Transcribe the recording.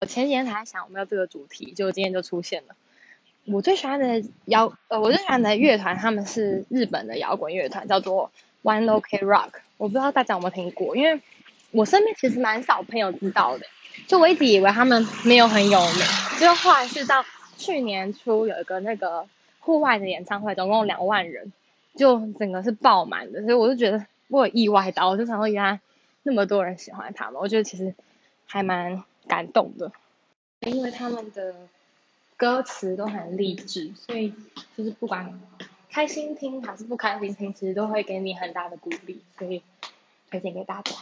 我前几天才想我们要这个主题，结果今天就出现了。我最喜欢的摇呃，我最喜欢的乐团他们是日本的摇滚乐团，叫做 One Ok Rock。我不知道大家有没有听过，因为我身边其实蛮少朋友知道的。就我一直以为他们没有很有名，就后来是到去年初有一个那个户外的演唱会，总共两万人，就整个是爆满的，所以我就觉得我有意外到，我就想说原来那么多人喜欢他们，我觉得其实还蛮感动的，因为他们的。歌词都很励志，所以就是不管开心听还是不开心听，其实都会给你很大的鼓励，所以推荐给大家。